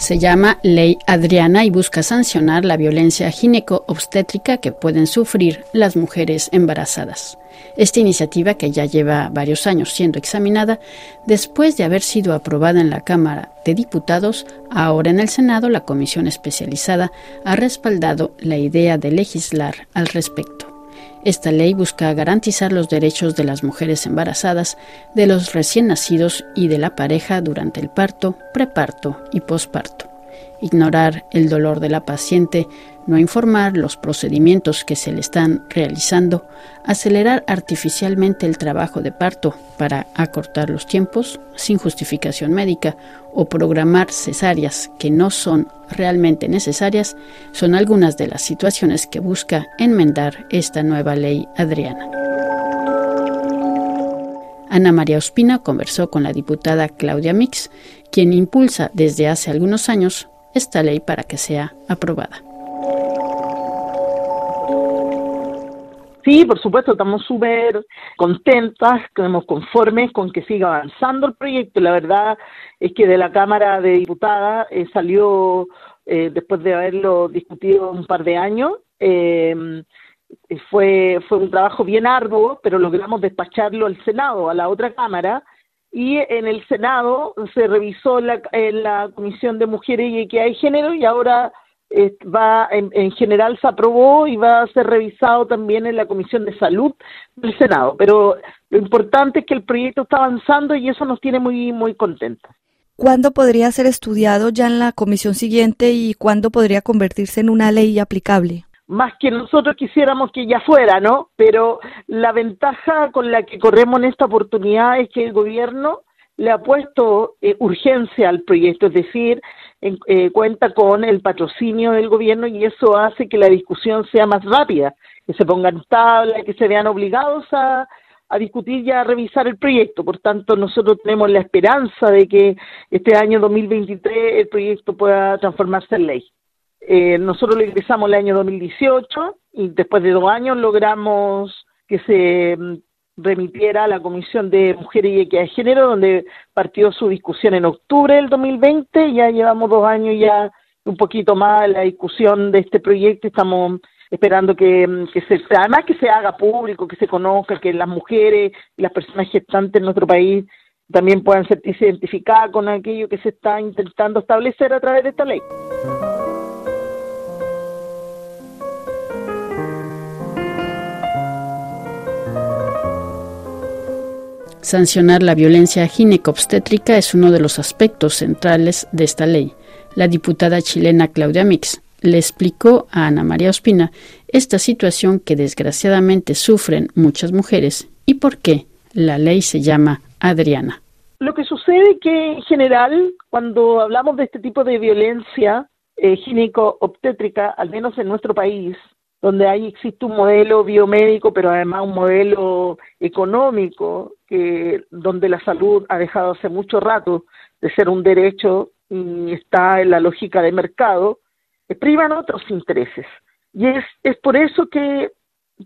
Se llama Ley Adriana y busca sancionar la violencia gineco-obstétrica que pueden sufrir las mujeres embarazadas. Esta iniciativa, que ya lleva varios años siendo examinada, después de haber sido aprobada en la Cámara de Diputados, ahora en el Senado la comisión especializada ha respaldado la idea de legislar al respecto. Esta ley busca garantizar los derechos de las mujeres embarazadas, de los recién nacidos y de la pareja durante el parto, preparto y posparto ignorar el dolor de la paciente, no informar los procedimientos que se le están realizando, acelerar artificialmente el trabajo de parto para acortar los tiempos sin justificación médica o programar cesáreas que no son realmente necesarias son algunas de las situaciones que busca enmendar esta nueva ley Adriana. Ana María Ospina conversó con la diputada Claudia Mix, quien impulsa desde hace algunos años esta ley para que sea aprobada. Sí, por supuesto, estamos súper contentas, estamos conformes con que siga avanzando el proyecto. La verdad es que de la Cámara de Diputadas eh, salió, eh, después de haberlo discutido un par de años, eh, fue, fue un trabajo bien arduo, pero logramos despacharlo al Senado, a la otra Cámara, y en el Senado se revisó la, en la Comisión de Mujeres y Equidad de Género y ahora eh, va en, en, general se aprobó y va a ser revisado también en la Comisión de Salud del Senado. Pero lo importante es que el proyecto está avanzando y eso nos tiene muy muy contentos. ¿Cuándo podría ser estudiado ya en la comisión siguiente y cuándo podría convertirse en una ley aplicable? Más que nosotros quisiéramos que ya fuera, ¿no? Pero la ventaja con la que corremos en esta oportunidad es que el gobierno le ha puesto eh, urgencia al proyecto, es decir, eh, cuenta con el patrocinio del gobierno y eso hace que la discusión sea más rápida, que se pongan tabla, que se vean obligados a, a discutir y a revisar el proyecto. Por tanto, nosotros tenemos la esperanza de que este año 2023 el proyecto pueda transformarse en ley. Eh, nosotros lo ingresamos el año 2018 y después de dos años logramos que se mm, remitiera a la Comisión de Mujeres y Equidad de Género, donde partió su discusión en octubre del 2020. Ya llevamos dos años ya un poquito más la discusión de este proyecto. Estamos esperando que, mm, que se, además que se haga público, que se conozca, que las mujeres y las personas gestantes en nuestro país también puedan sentirse identificadas con aquello que se está intentando establecer a través de esta ley. Sancionar la violencia ginecobstétrica es uno de los aspectos centrales de esta ley. La diputada chilena Claudia Mix le explicó a Ana María Ospina esta situación que desgraciadamente sufren muchas mujeres y por qué la ley se llama Adriana. Lo que sucede es que en general cuando hablamos de este tipo de violencia eh, gineco-obstétrica, al menos en nuestro país, donde ahí existe un modelo biomédico, pero además un modelo económico, que donde la salud ha dejado hace mucho rato de ser un derecho y está en la lógica de mercado, privan otros intereses. Y es, es por eso que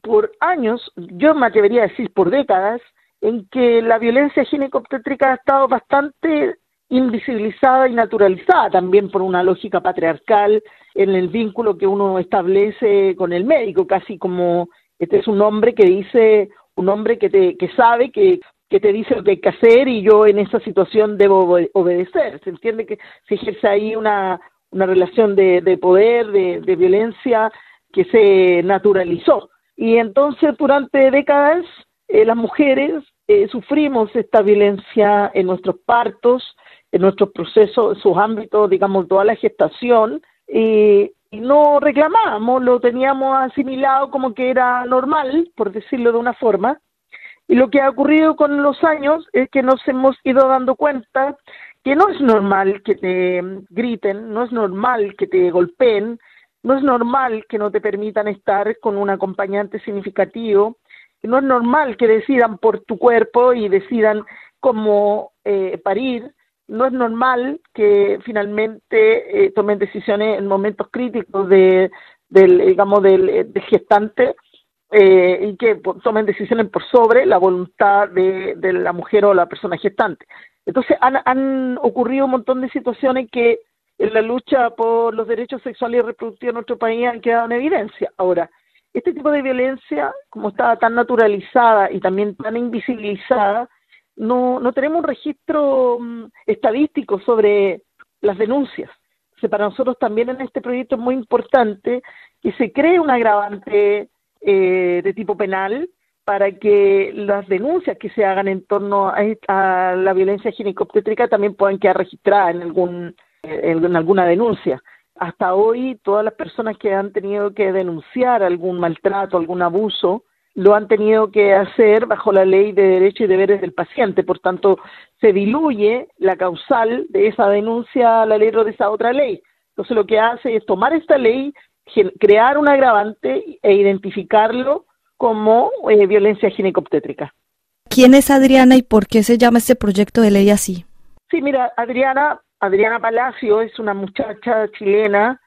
por años, yo me atrevería a decir por décadas, en que la violencia ginecobstétrica ha estado bastante invisibilizada y naturalizada también por una lógica patriarcal en el vínculo que uno establece con el médico, casi como este es un hombre que dice, un hombre que te que sabe que que te dice lo que hay que hacer y yo en esa situación debo obedecer. Se entiende que se ejerce ahí una, una relación de, de poder, de, de violencia que se naturalizó. Y entonces durante décadas eh, las mujeres eh, sufrimos esta violencia en nuestros partos, en nuestros procesos, sus ámbitos, digamos, toda la gestación, y, no reclamábamos, lo teníamos asimilado como que era normal, por decirlo de una forma, y lo que ha ocurrido con los años es que nos hemos ido dando cuenta que no es normal que te griten, no es normal que te golpeen, no es normal que no te permitan estar con un acompañante significativo, no es normal que decidan por tu cuerpo y decidan cómo eh, parir, no es normal que finalmente eh, tomen decisiones en momentos críticos de, del, digamos, del, eh, gestante eh, y que tomen decisiones por sobre la voluntad de, de, la mujer o la persona gestante. Entonces han, han ocurrido un montón de situaciones que en la lucha por los derechos sexuales y reproductivos en nuestro país han quedado en evidencia. Ahora, este tipo de violencia, como está tan naturalizada y también tan invisibilizada, no, no tenemos un registro mm, estadístico sobre las denuncias. para nosotros también en este proyecto es muy importante que se cree un agravante eh, de tipo penal para que las denuncias que se hagan en torno a, la violencia ginecobstétrica también puedan quedar registradas en algún en alguna denuncia. Hasta hoy todas las personas que han tenido que denunciar algún maltrato, algún abuso, lo han tenido que hacer bajo la ley de derechos y deberes del paciente. Por tanto, se diluye la causal de esa denuncia a la ley de esa otra ley. Entonces, lo que hace es tomar esta ley, crear un agravante e identificarlo como eh, violencia ginecobstétrica. ¿Quién es Adriana y por qué se llama este proyecto de ley así? Sí, mira, Adriana, Adriana Palacio es una muchacha chilena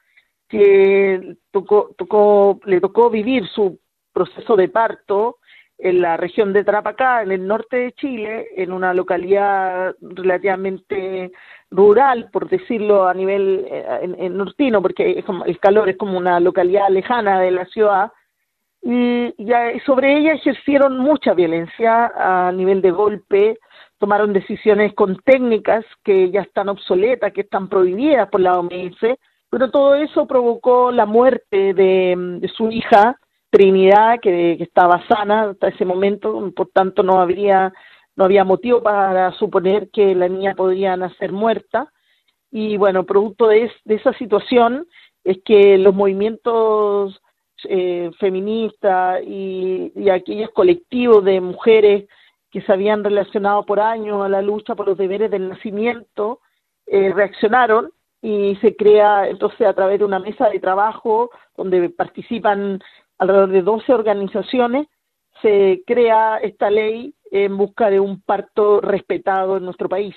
que tocó, tocó, le tocó vivir su proceso de parto en la región de Tarapacá, en el norte de Chile, en una localidad relativamente rural, por decirlo a nivel eh, en, nortino, porque el calor es como una localidad lejana de la ciudad, y, sobre ella ejercieron mucha violencia a nivel de golpe, tomaron decisiones con técnicas que ya están obsoletas, que están prohibidas por la OMS, pero todo eso provocó la muerte de su hija, Trinidad, que, estaba sana hasta ese momento, por tanto no habría, no había motivo para suponer que la niña podría nacer muerta. Y bueno, producto de, esa situación es que los movimientos eh, feministas y, aquellos colectivos de mujeres que se habían relacionado por años a la lucha por los deberes del nacimiento, eh, reaccionaron y se crea entonces a través de una mesa de trabajo donde participan alrededor de 12 organizaciones, se crea esta ley en busca de un parto respetado en nuestro país.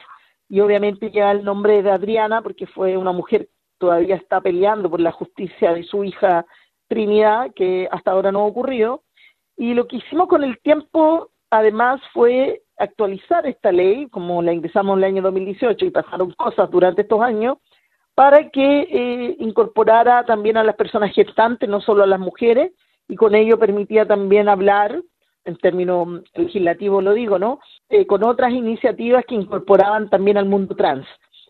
Y obviamente llega el nombre de Adriana porque fue una mujer que todavía está peleando por la justicia de su hija Trinidad, que hasta ahora no ha ocurrido. Y lo que hicimos con el tiempo, además, fue actualizar esta ley, como la ingresamos en el año 2018 y pasaron cosas durante estos años, para que eh, incorporara también a las personas gestantes, no solo a las mujeres, y con ello permitía también hablar, en términos legislativos lo digo, ¿no? Eh, con otras iniciativas que incorporaban también al mundo trans.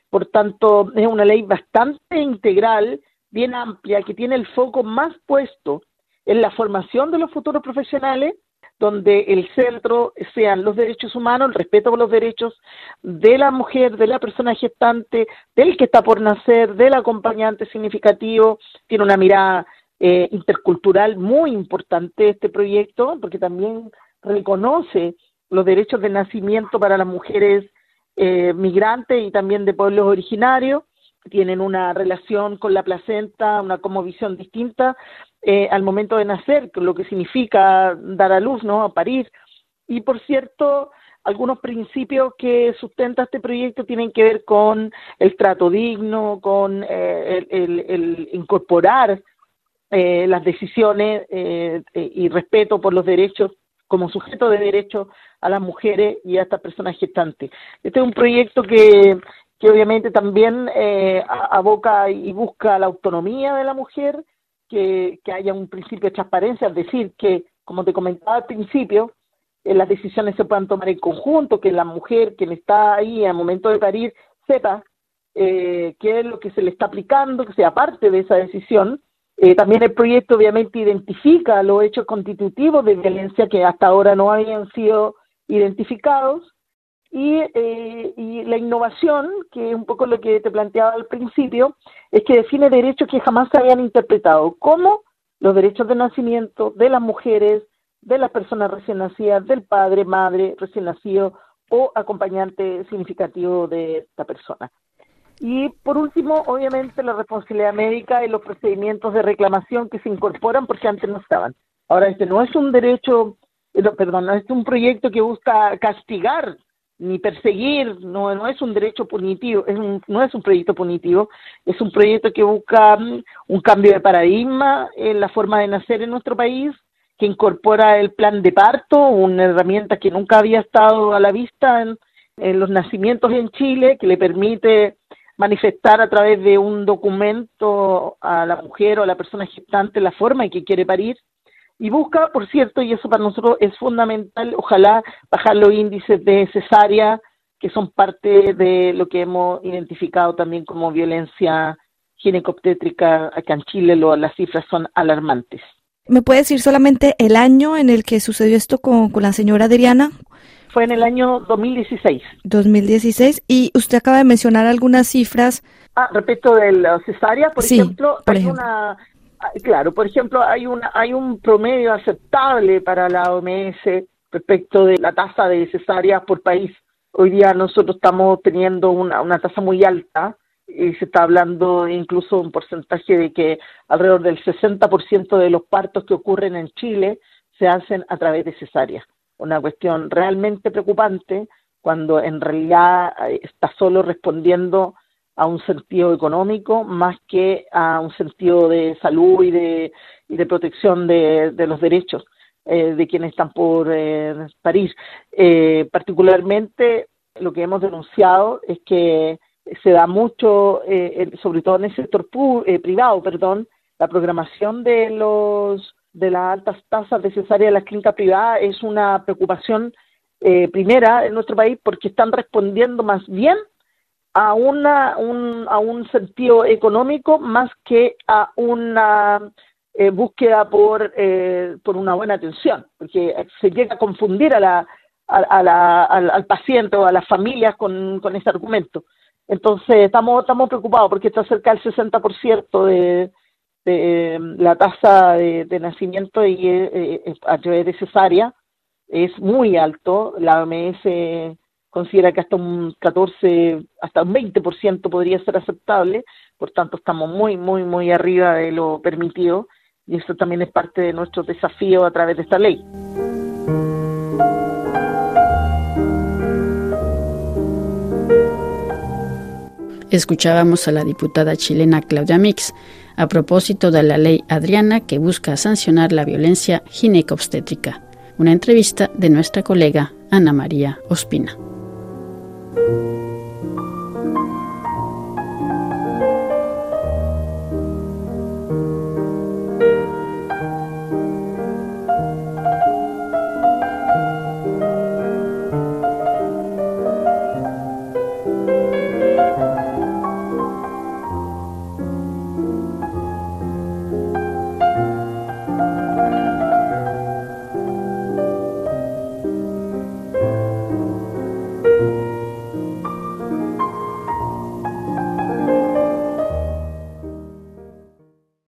Por tanto, es una ley bastante integral, bien amplia, que tiene el foco más puesto en la formación de los futuros profesionales, donde el centro sean los derechos humanos, el respeto por los derechos de la mujer, de la persona gestante, del que está por nacer, del acompañante significativo, tiene una mirada eh, intercultural muy importante este proyecto, porque también reconoce los derechos de nacimiento para las mujeres eh, migrantes y también de pueblos originarios, tienen una relación con la placenta, una como visión distinta eh, al momento de nacer, lo que significa dar a luz, ¿no? A parir. Y por cierto, algunos principios que sustenta este proyecto tienen que ver con el trato digno, con el, el, incorporar eh, las decisiones eh, eh, y respeto por los derechos como sujeto de derechos a las mujeres y a estas personas gestantes. Este es un proyecto que, que obviamente también eh, aboca y busca la autonomía de la mujer, que, que haya un principio de transparencia, es decir, que, como te comentaba al principio, las decisiones se puedan tomar en conjunto, que la mujer, quien está ahí al momento de parir, sepa eh, qué es lo que se le está aplicando, que sea parte de esa decisión, eh, también el proyecto obviamente identifica los hechos constitutivos de violencia que hasta ahora no habían sido identificados y, eh, y la innovación, que es un poco lo que te planteaba al principio, es que define derechos que jamás se habían interpretado, como los derechos de nacimiento de las mujeres, de las personas recién nacidas, del padre, madre recién nacido o acompañante significativo de esta persona. Y por último, obviamente, la responsabilidad médica y los procedimientos de reclamación que se incorporan porque antes no estaban. Ahora, este no es un derecho, eh, perdón, no es un proyecto que busca castigar ni perseguir, no, no es un derecho punitivo, es no es un proyecto punitivo, es un proyecto que busca mm, un cambio de paradigma en la forma de nacer en nuestro país, que incorpora el plan de parto, una herramienta que nunca había estado a la vista en los nacimientos en Chile, que le permite manifestar a través de un documento a la mujer o a la persona gestante la forma en que quiere parir y busca, por cierto, y eso para nosotros es fundamental, ojalá bajar los índices de cesárea, que son parte de lo que hemos identificado también como violencia ginecobstétrica acá en Chile, lo, las cifras son alarmantes. ¿Me puede decir solamente el año en el que sucedió esto con, con la señora Adriana? Fue en el año 2016. 2016. Y usted acaba de mencionar algunas cifras. Ah, respecto de la cesárea, por ejemplo, hay una ah, claro, por ejemplo, hay una hay un promedio aceptable para la OMS respecto de la tasa de cesáreas por país. Hoy día nosotros estamos teniendo una, una tasa muy alta y se está hablando incluso un porcentaje de que alrededor del 60% de los partos que ocurren en Chile se hacen a través de cesáreas una cuestión realmente preocupante cuando en realidad eh, está solo respondiendo a un sentido económico más que a un sentido de salud y de, y de protección de, de los derechos eh, de quienes están por eh, París. Eh, particularmente lo que hemos denunciado es que se da mucho, eh, sobre todo en el sector privado, perdón, la programación de los de las altas tasas de cesárea en las clínicas privadas es una preocupación eh, primera en nuestro país porque están respondiendo más bien a una un, a un sentido económico más que a una eh, búsqueda por eh, por una buena atención porque se llega a confundir a la, a, la al, al, paciente o a las familias con, con ese argumento. Entonces estamos estamos preocupados porque está cerca del 60% de de, em, la tasa de, nacimiento y eh, eh, a través de cesárea es muy alto. La OMS considera que hasta un 14, hasta un 20% podría ser aceptable, por tanto estamos muy, muy, muy arriba de lo permitido y eso también es parte de nuestro desafío a través de esta ley. Escuchábamos a la diputada chilena Claudia Mix a propósito de la ley Adriana que busca sancionar la violencia ginecobstétrica. Una entrevista de nuestra colega Ana María Ospina.